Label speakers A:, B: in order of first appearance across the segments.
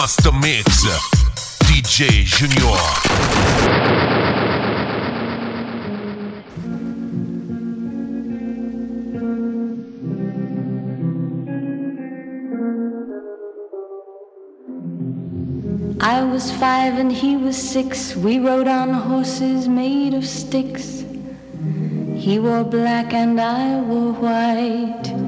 A: Master Mix, DJ Junior.
B: I was five and he was six. We rode on horses made of sticks. He wore black and I wore white.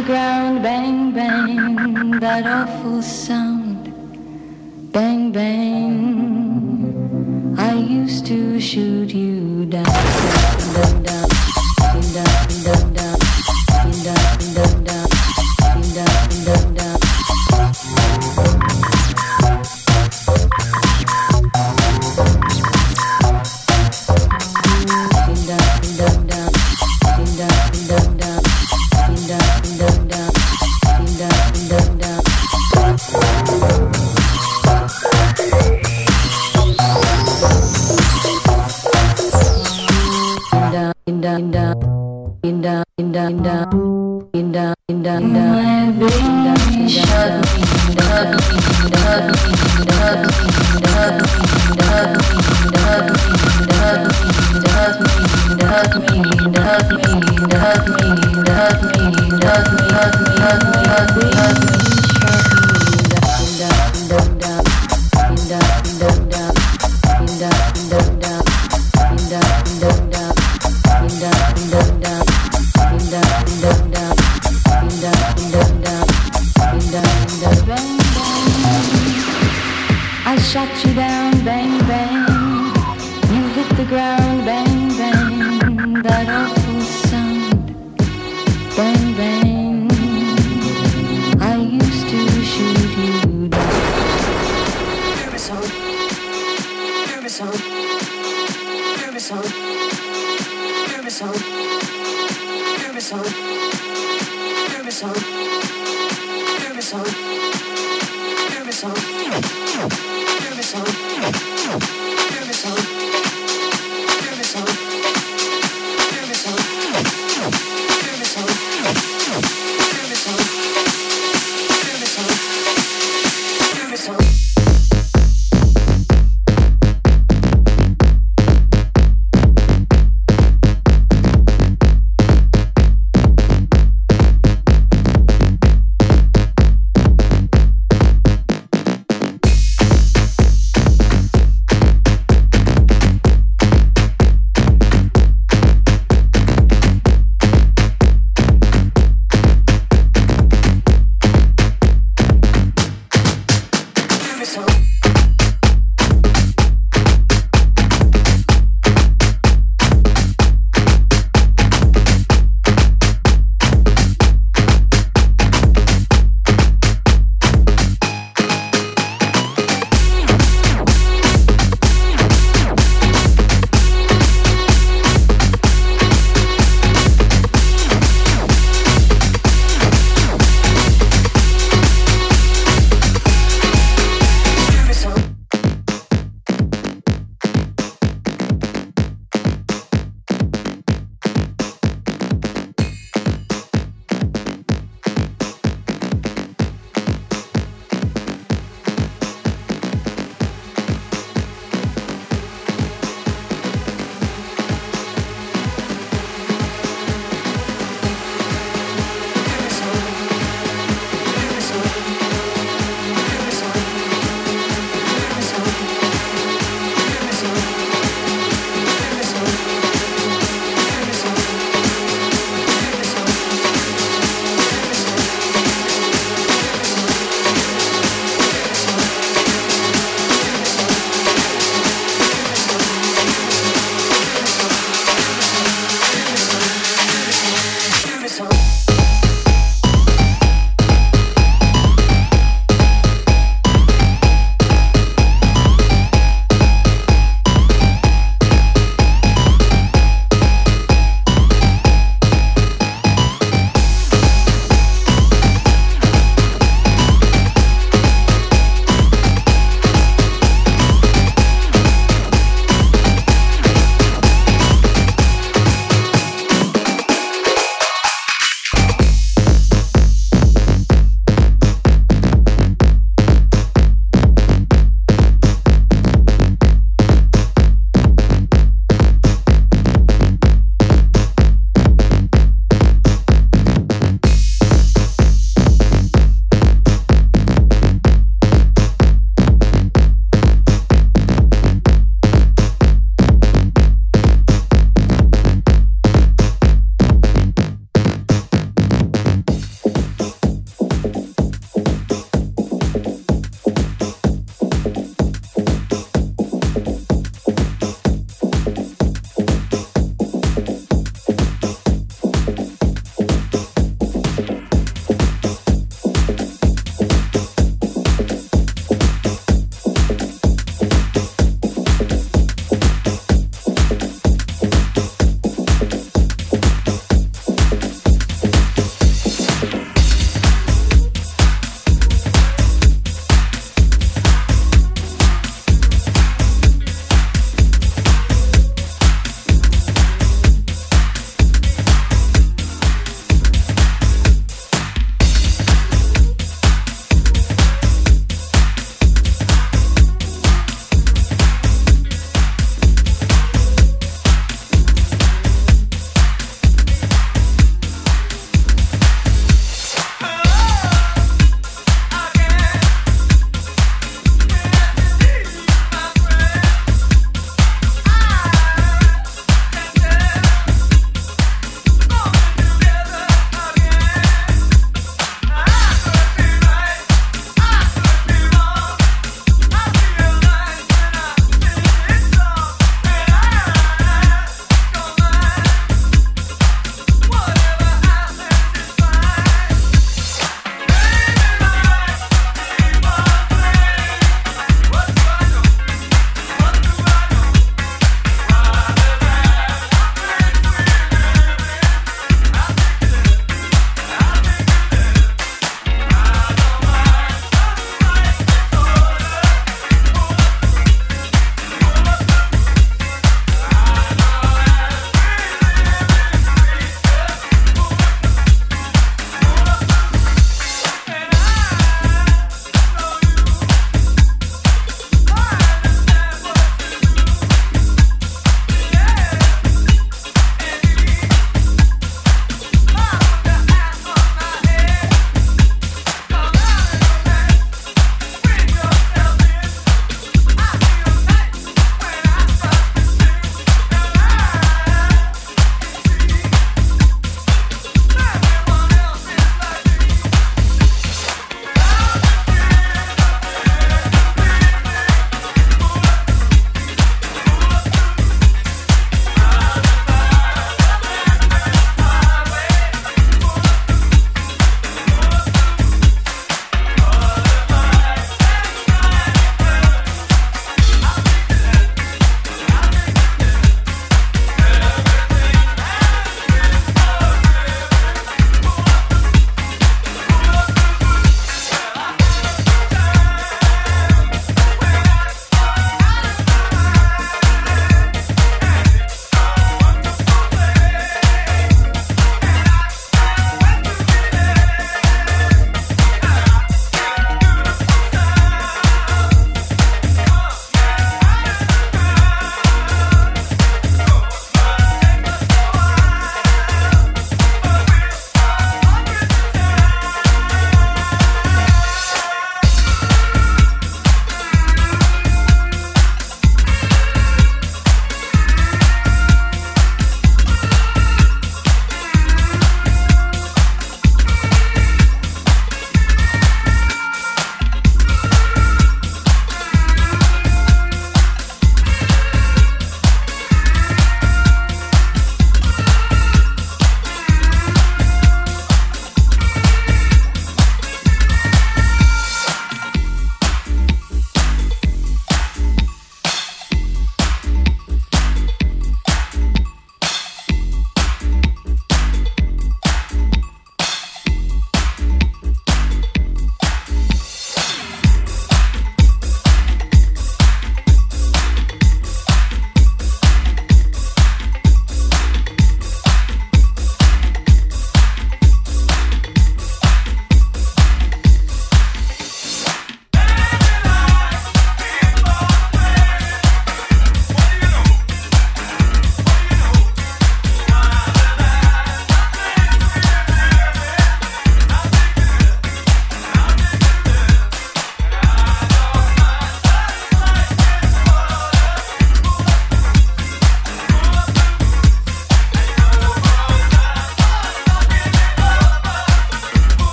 B: the ground, bang, bang. That awful sound, bang, bang. I used to shoot you down, down, down, down,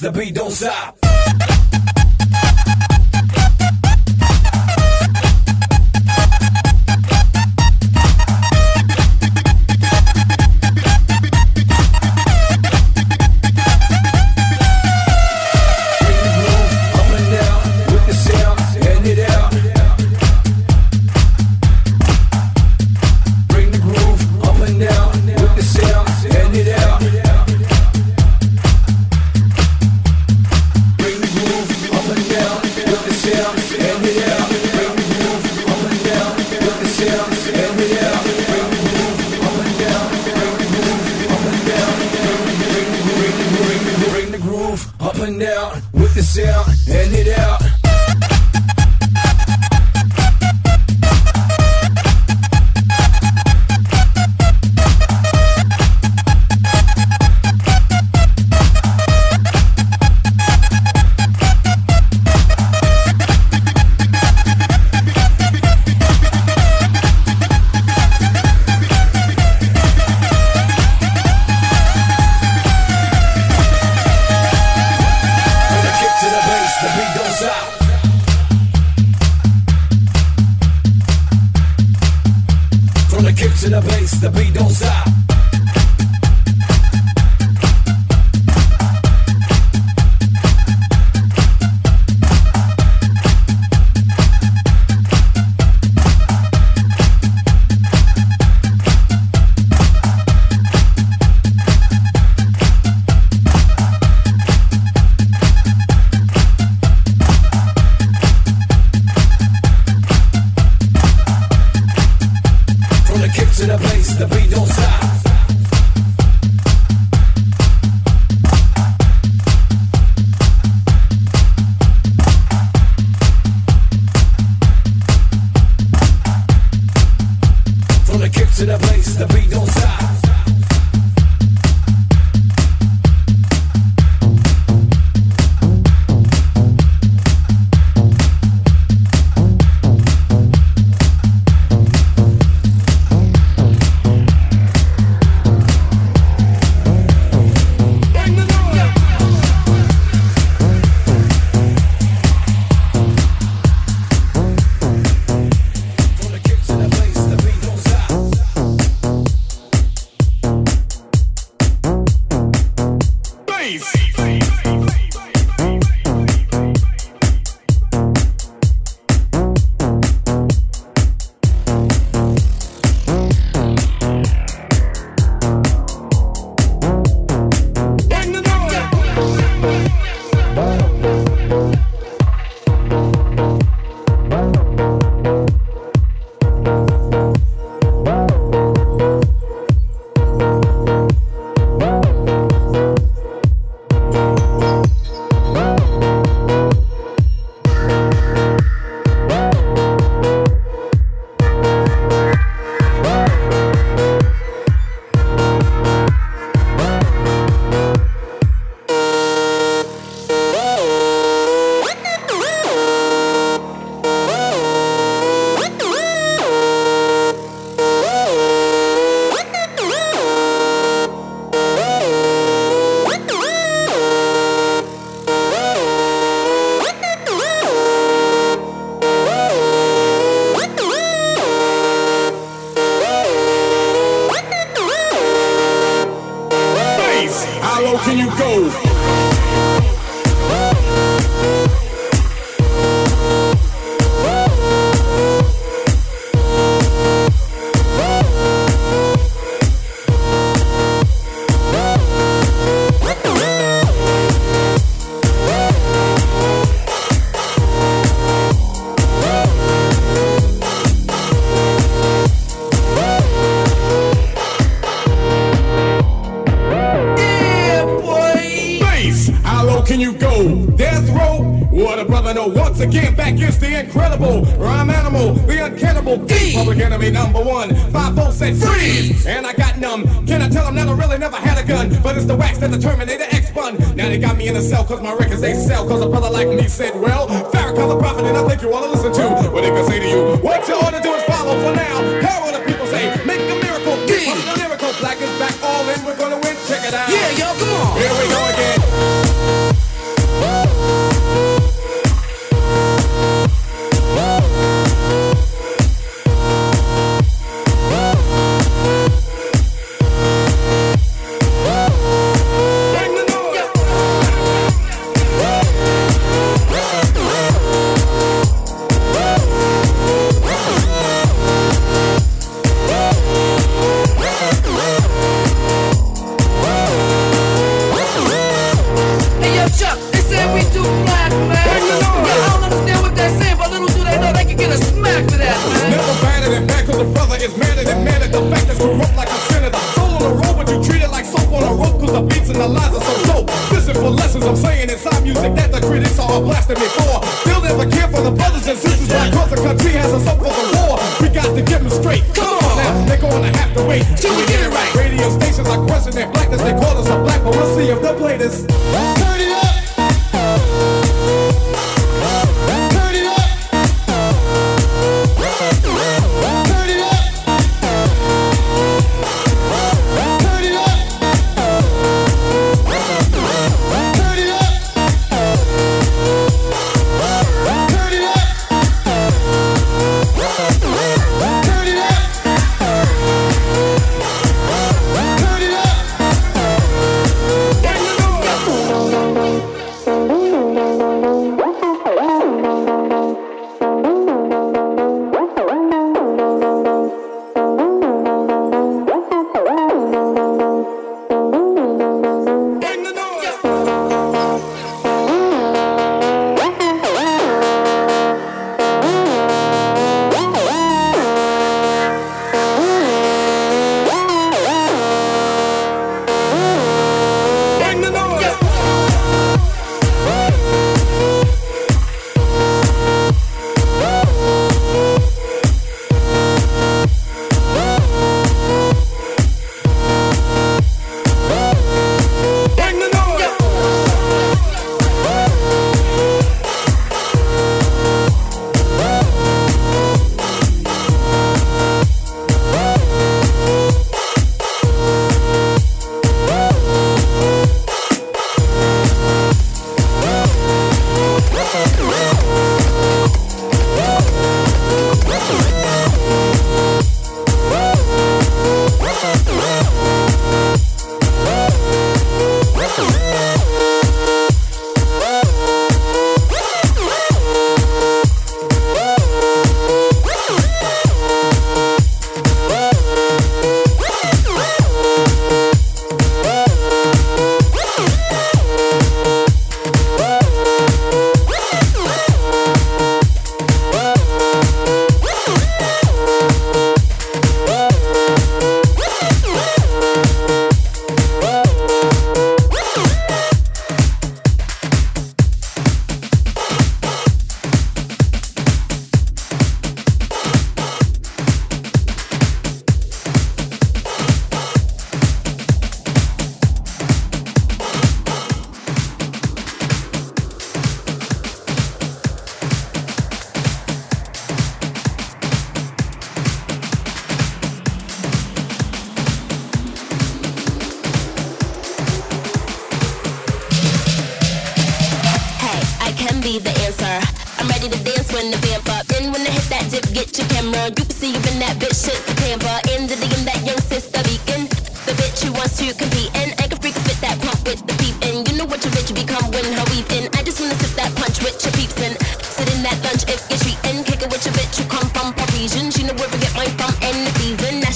B: the
C: beat don't stop.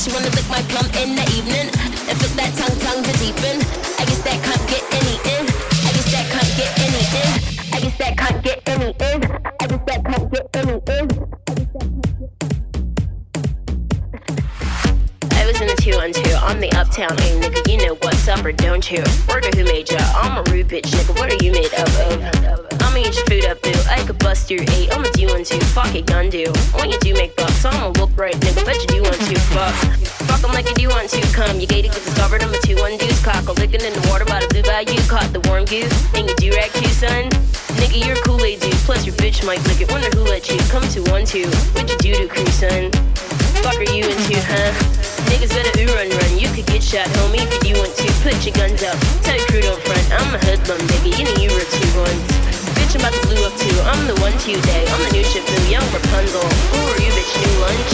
D: She wanna lick my plum in the evening. And fit that tongue tongue to deepen. I guess that can't get any in. I guess that can't get any in. I guess that can't get any in. I guess that can't get any in. I was in the two on two. I'm the uptown A nigga. You know what's up or don't you? Word of who made ya? I'm a rude bitch nigga. What are you made up of? Your food up, boo. I could bust your eight. I'ma do one two. Fuck it, gun do. When you do make bucks, I'ma right, nigga. Bet you do want to. Fuck. Fuck 'em like you do want to. Come, you gated, get discovered. I'm a two one deuce. Cock a licking in the water by the blue bayou. Caught the warm goose. And you do rag too, son. Nigga, you're a Kool-Aid dude. Plus your bitch might lick it. Wonder who let you come to one two. What you do to crew, son? Fuck are you into, huh? Niggas better ooh run run. You could get shot, homie, if you want to. Put your guns up. Tell your crew don't front. I'm a hoodlum, nigga. You know you were two ones. Bitch, I'm about to blue up too. I'm the one to day. I'm the new new young Rapunzel. Who are you, bitch? New lunch?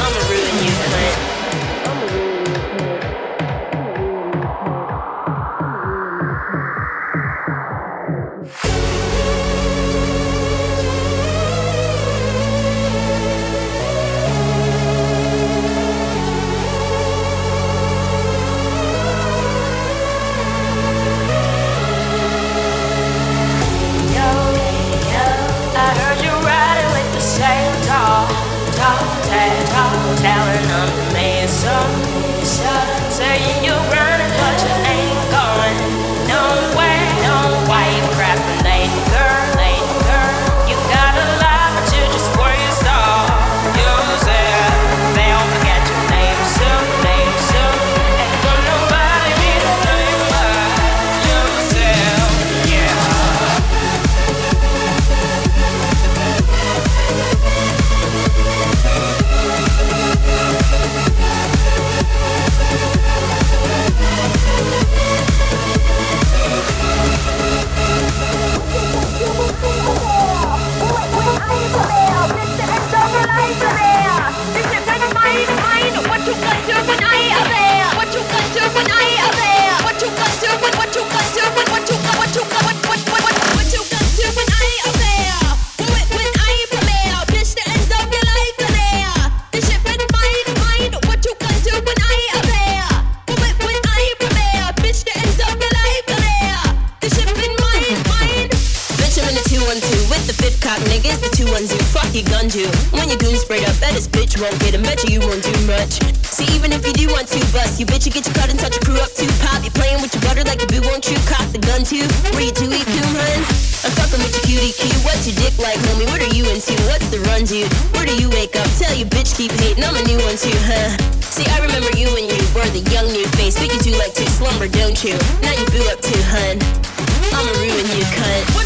D: I'ma ruin you, cunt.
E: What's the run dude? Where do you wake up? Tell you bitch keep hating, I'm a new one too, huh? See, I remember you when you were the young new face, but you do like to slumber, don't you? Now you boo up too, hun. I'ma ruin you, cunt.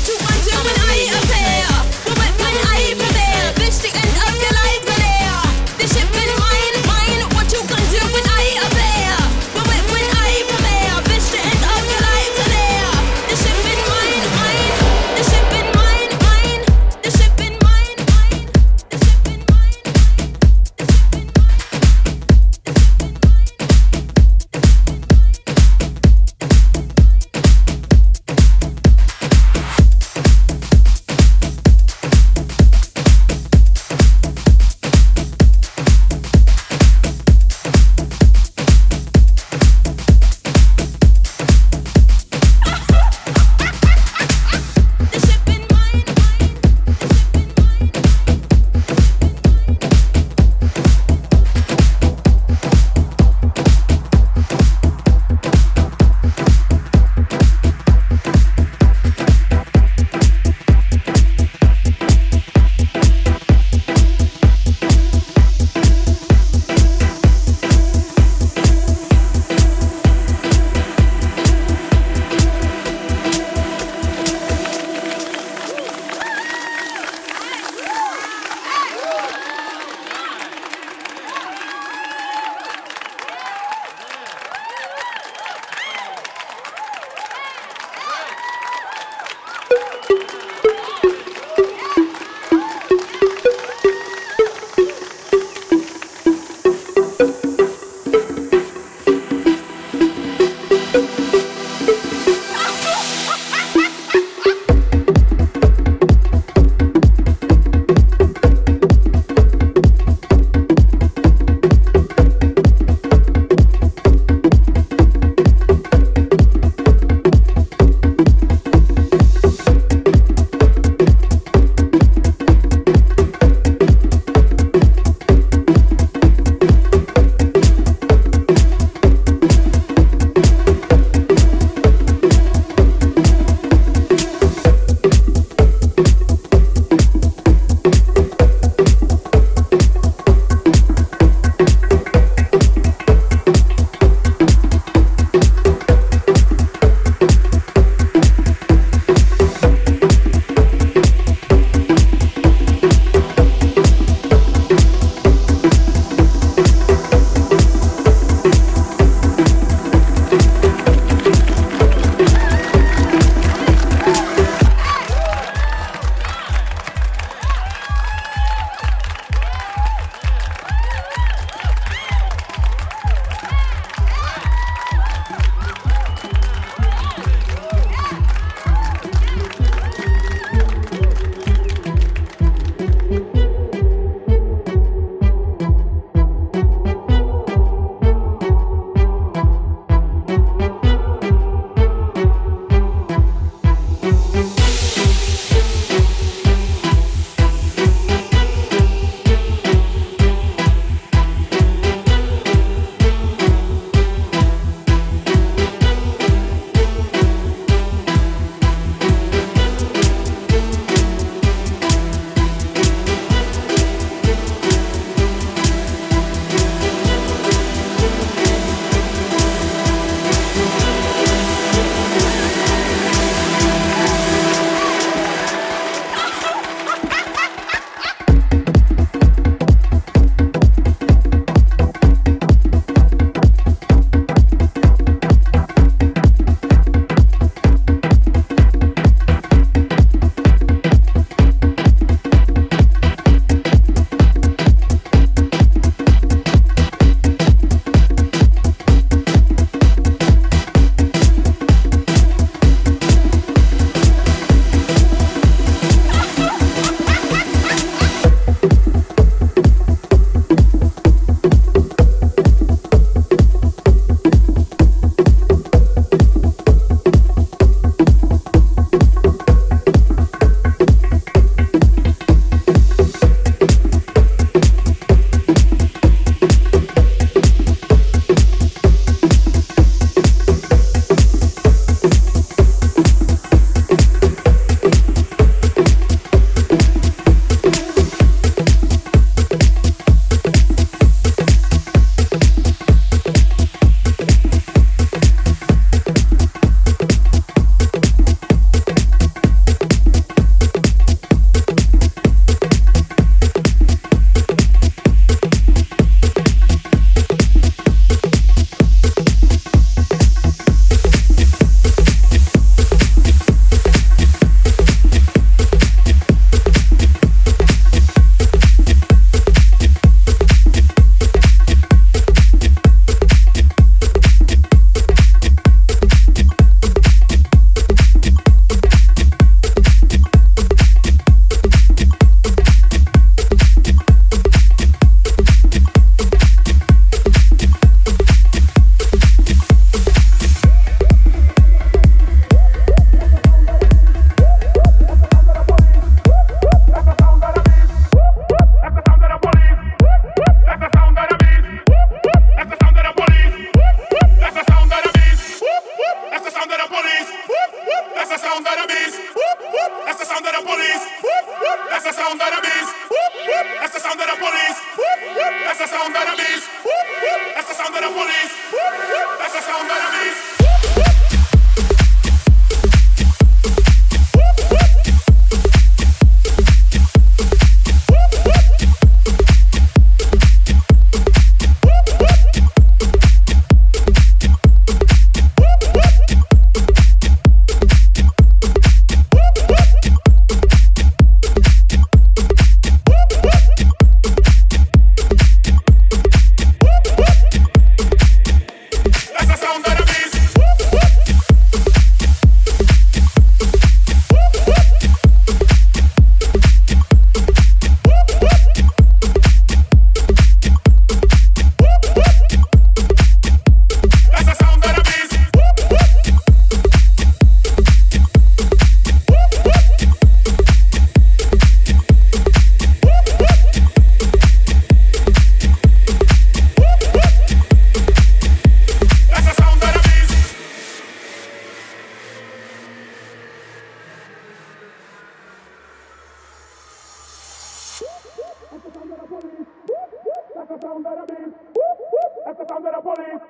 E: That's the sound of the police.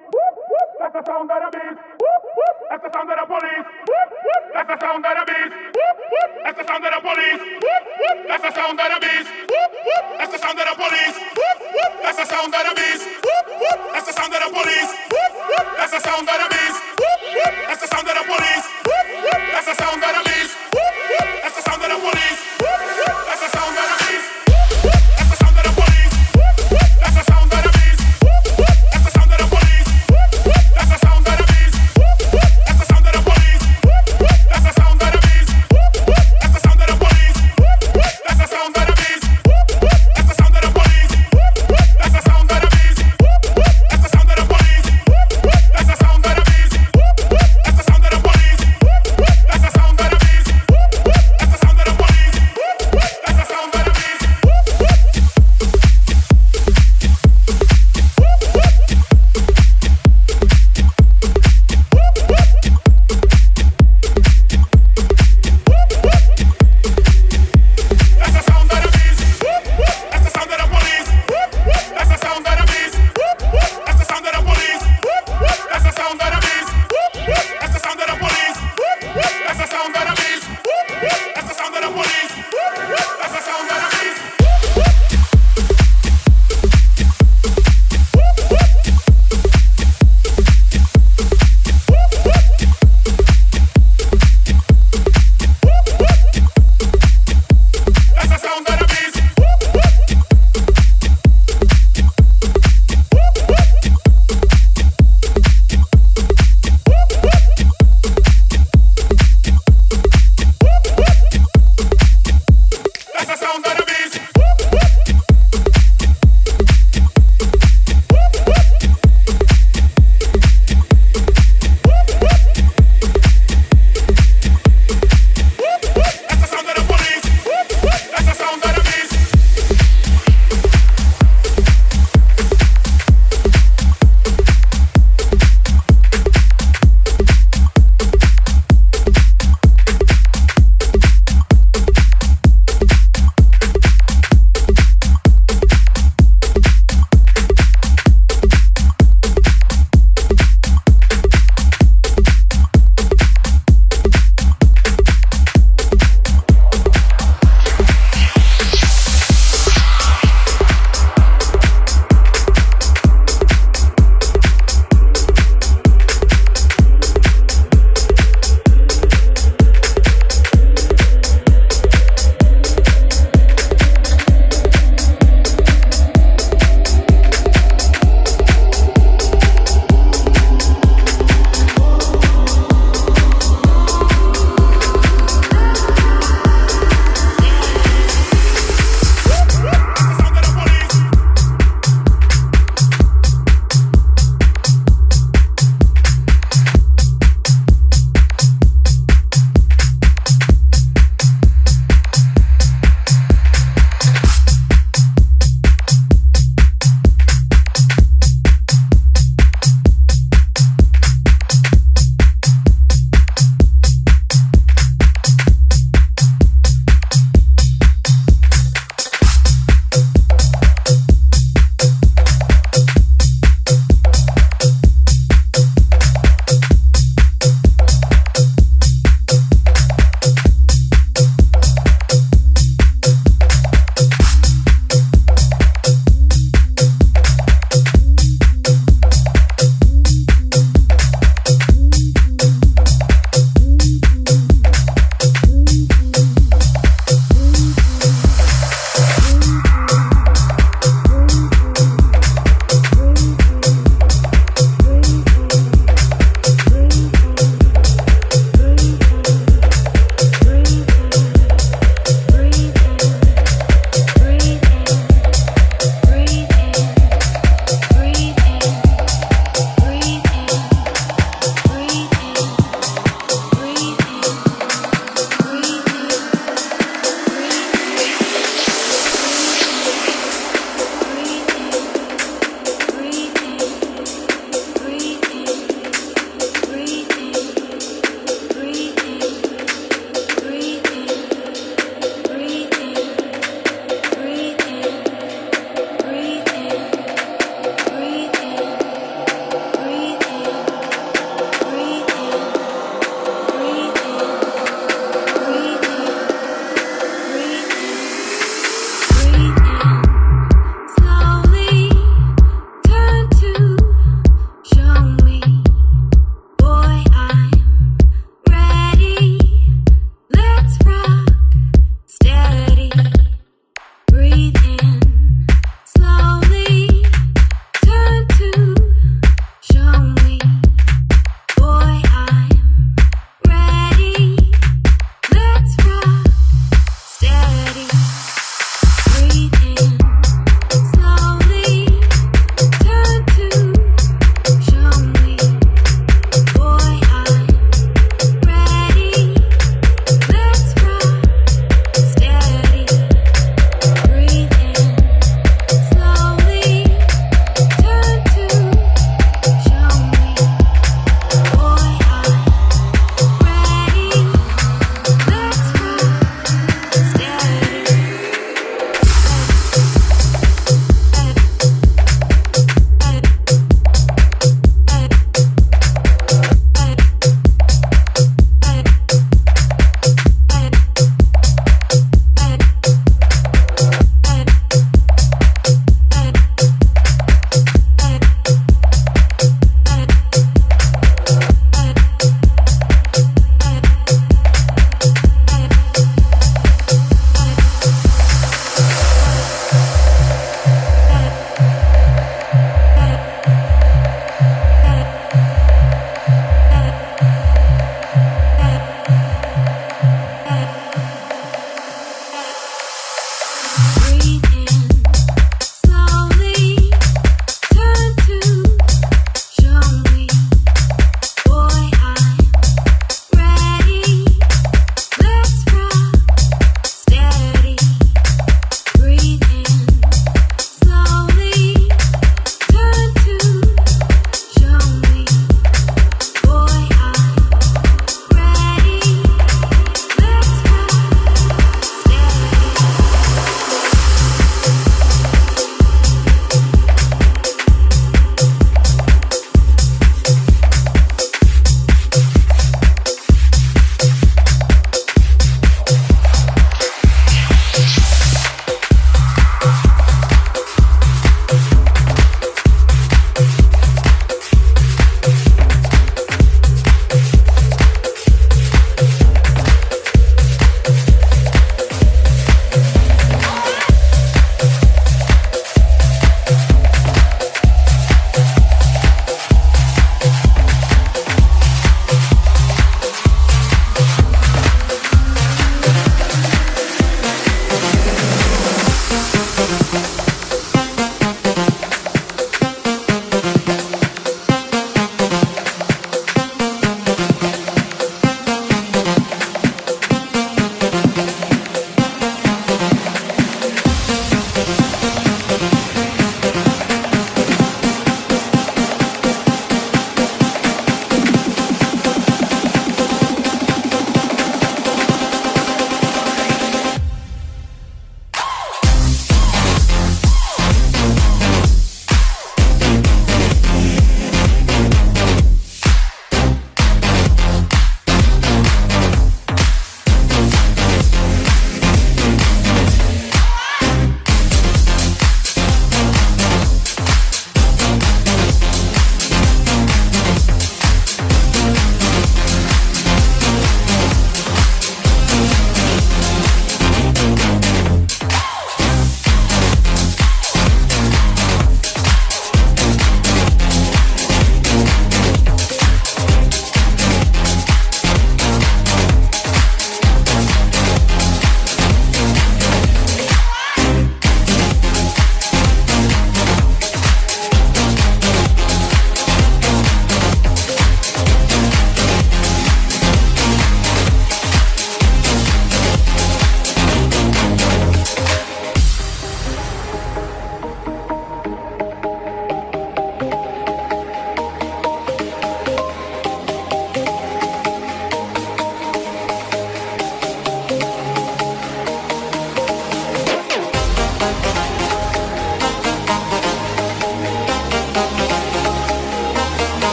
E: That's the sound of the beast.
F: That's the sound of the
G: police. That's the sound of the beast. That's the sound of the police. That's the sound of the beast. That's the sound of the
H: police. That's the sound of the beast. That's the sound of the police. That's the sound
G: of the beast. That's the sound of the police. That's the sound of the beast. That's the sound of the police.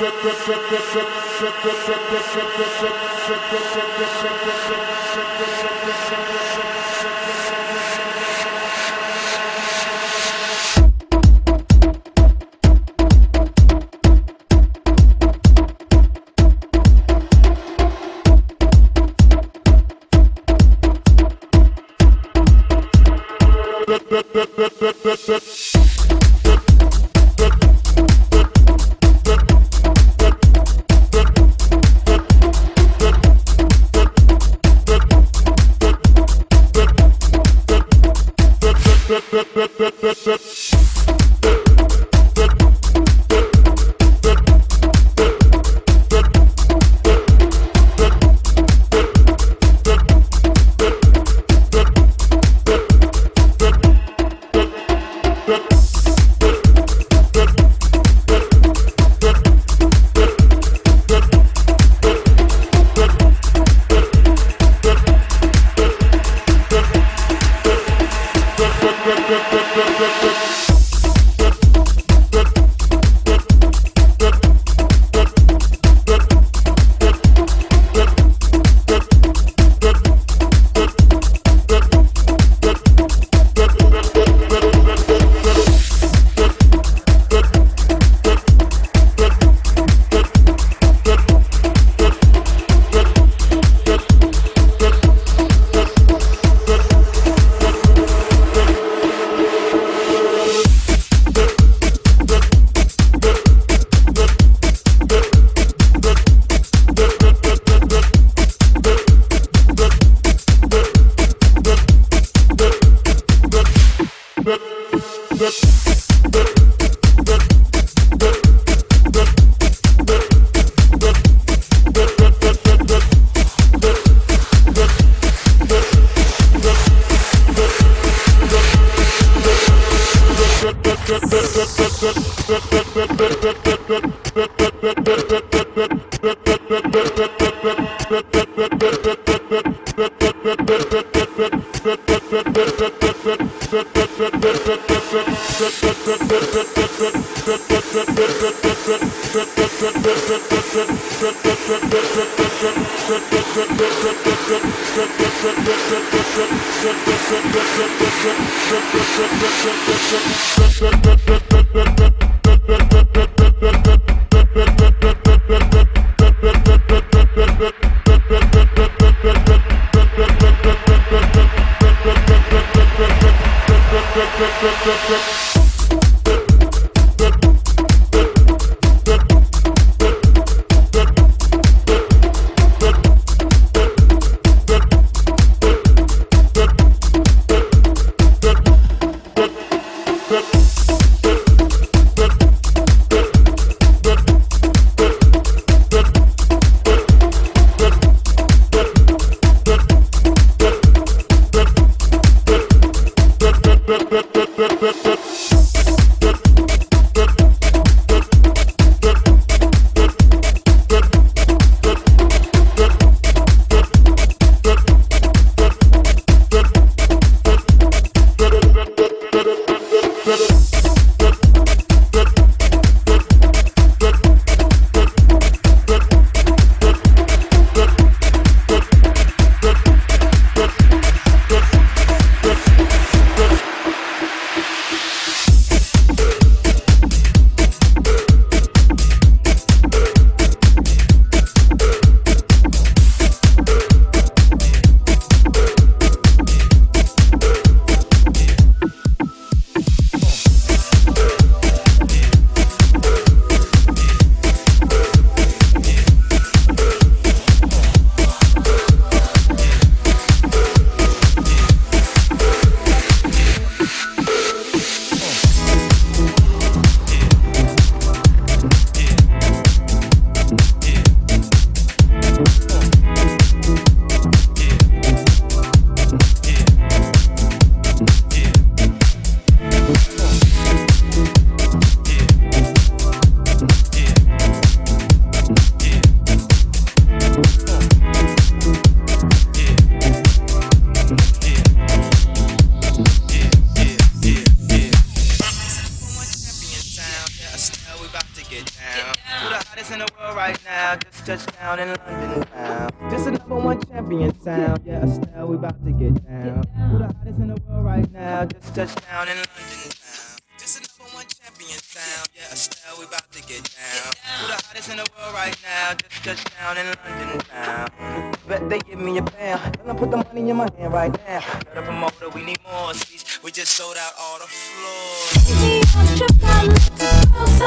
G: Thank you.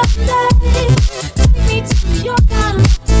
G: someday. Take me to your garden.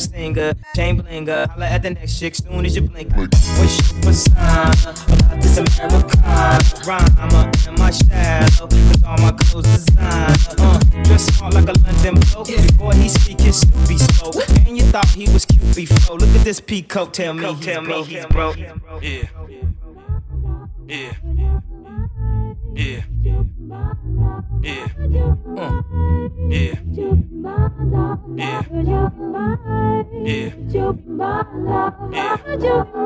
G: singer, Chamberlainer. Uh, holla at the next chick soon as you blink. When she was about this Americana rhyme uh, in my shadow, cause all my clothes designer. Uh, uh, dress smart like a London bloke. Before he speak, his Snoopy spoke. And you thought he was cute before. Look at this peacoat, tell me, he's tell me he's broke. Yeah. Yeah. Yeah. Yeah. Uh.
H: my love.
F: Yeah.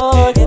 F: Lord.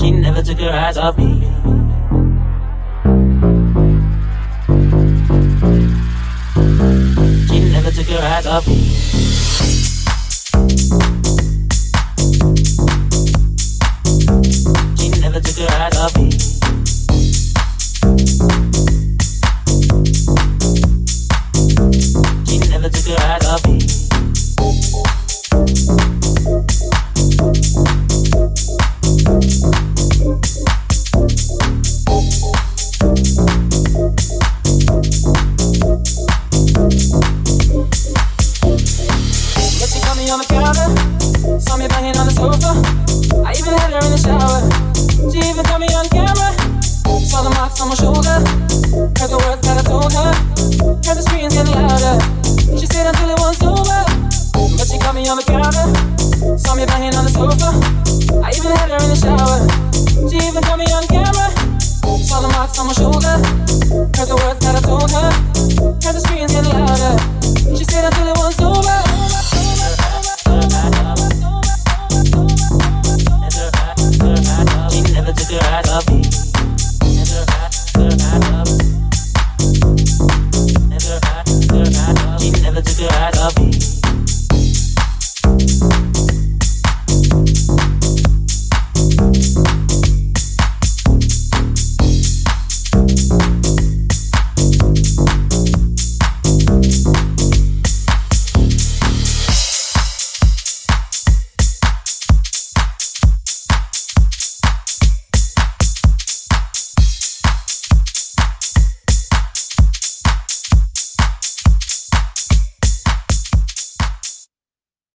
F: She never took her eyes off me.
I: She never took her eyes off me.